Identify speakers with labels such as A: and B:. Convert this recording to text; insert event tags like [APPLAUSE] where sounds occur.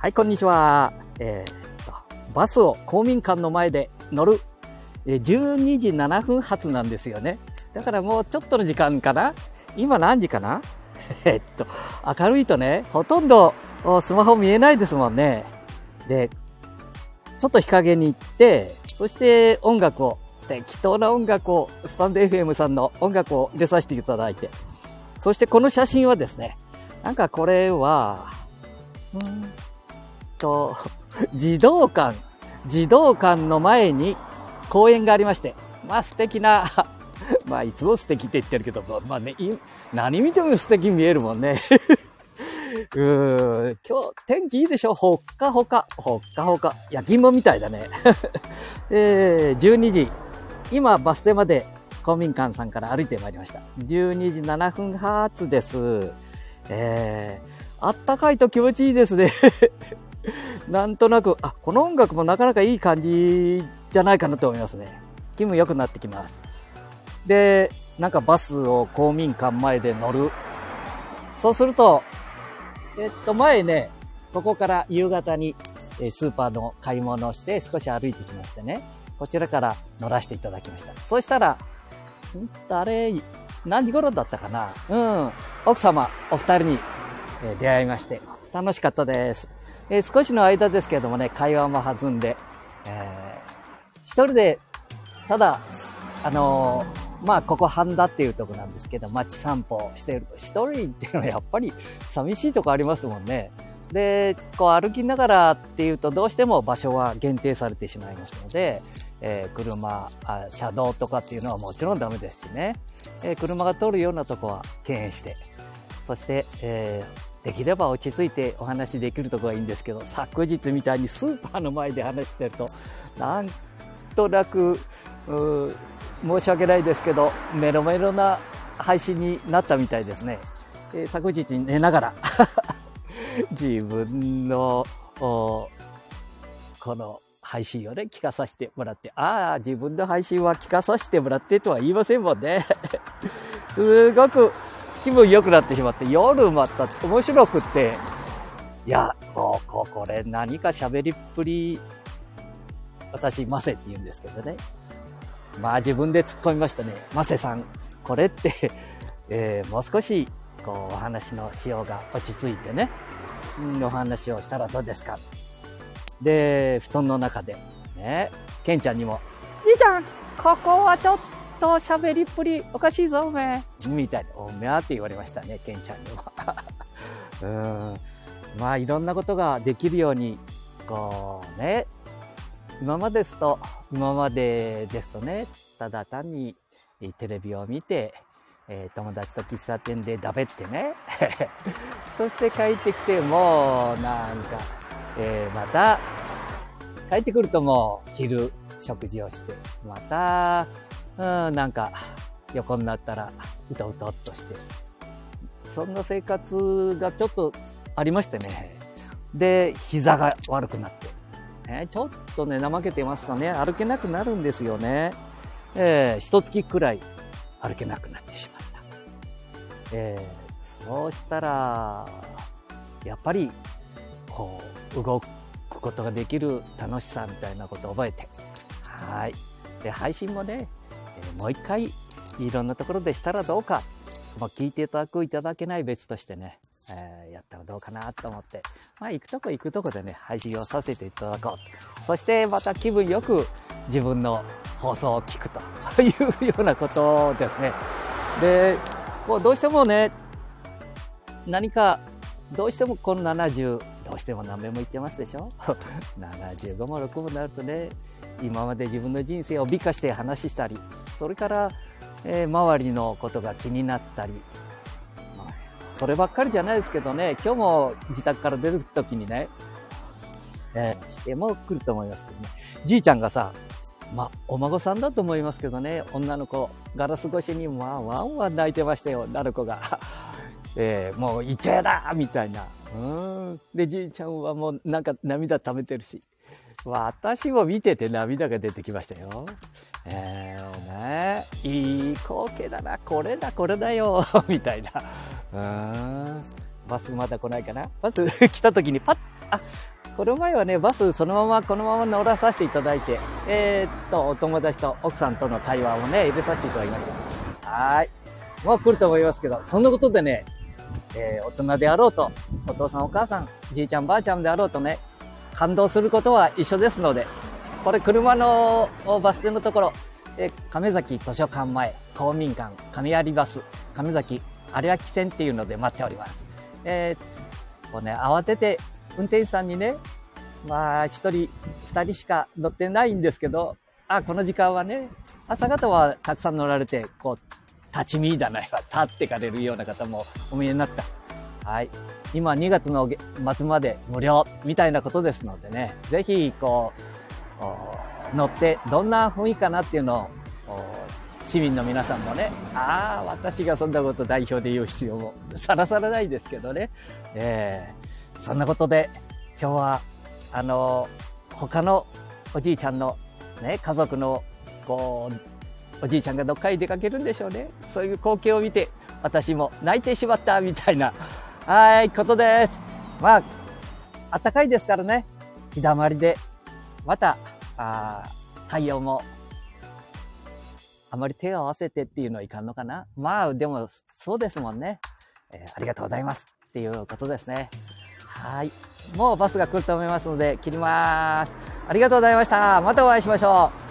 A: はい、こんにちは。えー、と、バスを公民館の前で乗る、え、12時7分発なんですよね。だからもうちょっとの時間かな今何時かな [LAUGHS] えっと、明るいとね、ほとんどスマホ見えないですもんね。で、ちょっと日陰に行って、そして音楽を、適当な音楽を、スタンド FM さんの音楽を入れさせていただいて、そしてこの写真はですね、なんかこれは、うんと、児童館、児童館の前に公園がありまして、まあ素敵な、[LAUGHS] まあいつも素敵って言ってるけど、まあね、何見ても素敵に見えるもんね。[LAUGHS] うー今日天気いいでしょ？ほっかほか。ほっかほか。焼き芋みたいだね。[LAUGHS] えー、12時。今バス停まで公民館さんから歩いてまいりました。12時7分発です。えー、あったかいと気持ちいいですね。なんとなく、あ、この音楽もなかなかいい感じじゃないかなと思いますね。気分良くなってきます。で、なんかバスを公民館前で乗る。そうすると、えっと、前ね、ここから夕方にスーパーの買い物をして少し歩いてきましてね、こちらから乗らせていただきました。そしたら、ん？誰、何時頃だったかな？うん。奥様、お二人に出会いまして、楽しかったです。えー、少しの間ですけれどもね、会話も弾んで、えー、一人で、ただ、あのー、まあ、ここ半田っていうとこなんですけど、街散歩してると、一人っていうのはやっぱり寂しいとこありますもんね。で、こう歩きながらっていうとどうしても場所は限定されてしまいますので、えー、車あ、車道とかっていうのはもちろんダメですしね、えー、車が通るようなとこは敬遠して、そして、えー、できれば落ち着いてお話できるところがいいんですけど、昨日みたいにスーパーの前で話してると、なんとなく、申し訳ないですけど、メロメロな配信になったみたいですね。えー、昨日寝ながら [LAUGHS] 自分の、この配信をね、聞かさせてもらって、ああ、自分の配信は聞かさせてもらってとは言いませんもんね。[LAUGHS] すごく気分良くなってしまって、夜また面白くって、いや、こう、こ、これ何か喋りっぷり、私、マセって言うんですけどね。まあ自分で突っ込みましたね。マセさん、これって、[LAUGHS] えー、もう少し、こう、お話のしようが落ち着いてね、お話をしたらどうですか。で、布団の中で、ね、ケンちゃんにも、じいちゃん、ここはちょっと、と喋りっぷりおかしいぞおめえ。みたいな。おめあって言われましたねケンちゃんには。[LAUGHS] うん。まあいろんなことができるようにこうね。今までですと今までですとねただ単にテレビを見て、えー、友達と喫茶店でだべってね。[LAUGHS] そして帰ってきてもうなんか、えー、また帰ってくるともう昼食事をしてまたうん、なんか横になったらうとうとっとして、そんな生活がちょっとありましてね。で、膝が悪くなって。ね、ちょっとね、怠けてますとね、歩けなくなるんですよね。えー、一月くらい歩けなくなってしまった。えー、そうしたら、やっぱり、こう、動くことができる楽しさみたいなことを覚えて、はい。で、配信もね、もう一回いろんなところでしたらどうか、まあ、聞いていただくいただけない別としてね、えー、やったらどうかなと思って、まあ、行くとこ行くとこでね、配信をさせていただこう。そしてまた気分よく自分の放送を聞くと、そういうようなことですね。で、こうどうしてもね、何か、どうしてもこの70、しても何べも言ってますでしょ [LAUGHS] ?75 も6もなるとね、今まで自分の人生を美化して話したりそれから、えー、周りのことが気になったり、まあ、そればっかりじゃないですけどね今日も自宅から出る時にね、えー、しても来ると思いますけどねじいちゃんがさまあ、お孫さんだと思いますけどね、女の子、ガラス越しに、まあ、ワンワン泣いてましたよ、女の子が。[LAUGHS] えー、もう、いっちゃえだみたいな。うん。で、じいちゃんはもう、なんか涙溜めてるし。私も見てて涙が出てきましたよ。えー、ね、いい光景だな、これだ、これだよ、[LAUGHS] みたいな。うん。バスまだ来ないかなバス [LAUGHS] 来た時にパッあ、この前はね、バスそのままこのまま乗らさせていただいて、えー、っと、お友達と奥さんとの会話をね、入れさせていただきました。はい。もう来ると思いますけど、そんなことでね、えー、大人であろうと、お父さんお母さん、じいちゃんばあちゃんであろうとね、感動することは一緒ですので、これ車のバス停のところ、え亀崎図書館前、公民館、亀有バス、亀崎有明線っていうので待っております。えー、こうね、慌てて運転手さんにね、まあ、一人、二人しか乗ってないんですけど、あ、この時間はね、朝方はたくさん乗られて、こう、立ち見だな、立ってかれるような方もお見えになった。はい。今2月の末まで無料みたいなことですのでね、ぜひこう、乗ってどんな雰囲気かなっていうのを、市民の皆さんもね、ああ、私がそんなこと代表で言う必要もさらさらないですけどね、えー、そんなことで今日は、あの、他のおじいちゃんのね、家族のこう、おじいちゃんがどっかに出かけるんでしょうね。そういう光景を見て、私も泣いてしまったみたいな [LAUGHS] はい、ことです。まあ、暖かいですからね、日だまりで、また、あ太陽も、あまり手を合わせてっていうのはいかんのかな。まあ、でも、そうですもんね。えー、ありがとうございますっていうことですね。はい。もうバスが来ると思いますので、切ります。ありがとうございました。またお会いしましょう。